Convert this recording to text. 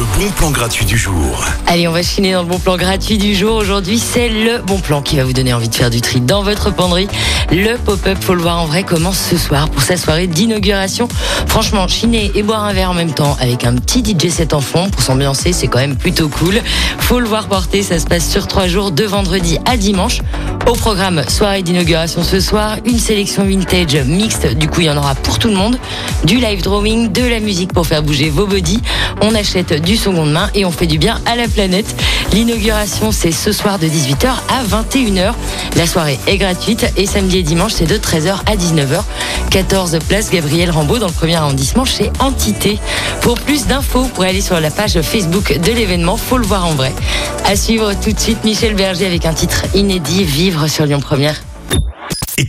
Le bon plan gratuit du jour. Allez, on va chiner dans le bon plan gratuit du jour. Aujourd'hui, c'est le bon plan qui va vous donner envie de faire du tri dans votre penderie. Le pop-up, faut le voir en vrai, commence ce soir pour sa soirée d'inauguration. Franchement, chiner et boire un verre en même temps avec un petit DJ set en fond pour s'ambiancer, c'est quand même plutôt cool. Faut le voir porter, ça se passe sur trois jours, de vendredi à dimanche. Au programme, soirée d'inauguration ce soir, une sélection vintage mixte, du coup il y en aura pour tout le monde, du live drawing, de la musique pour faire bouger vos bodies. On achète du seconde main et on fait du bien à la planète. L'inauguration c'est ce soir de 18h à 21h. La soirée est gratuite et samedi et dimanche c'est de 13h à 19h. 14 place Gabriel Rambaud dans le premier arrondissement chez Entité. Pour plus d'infos, vous pourrez aller sur la page Facebook de l'événement, faut le voir en vrai. À suivre tout de suite Michel Berger avec un titre inédit, Vivre sur Lyon Première.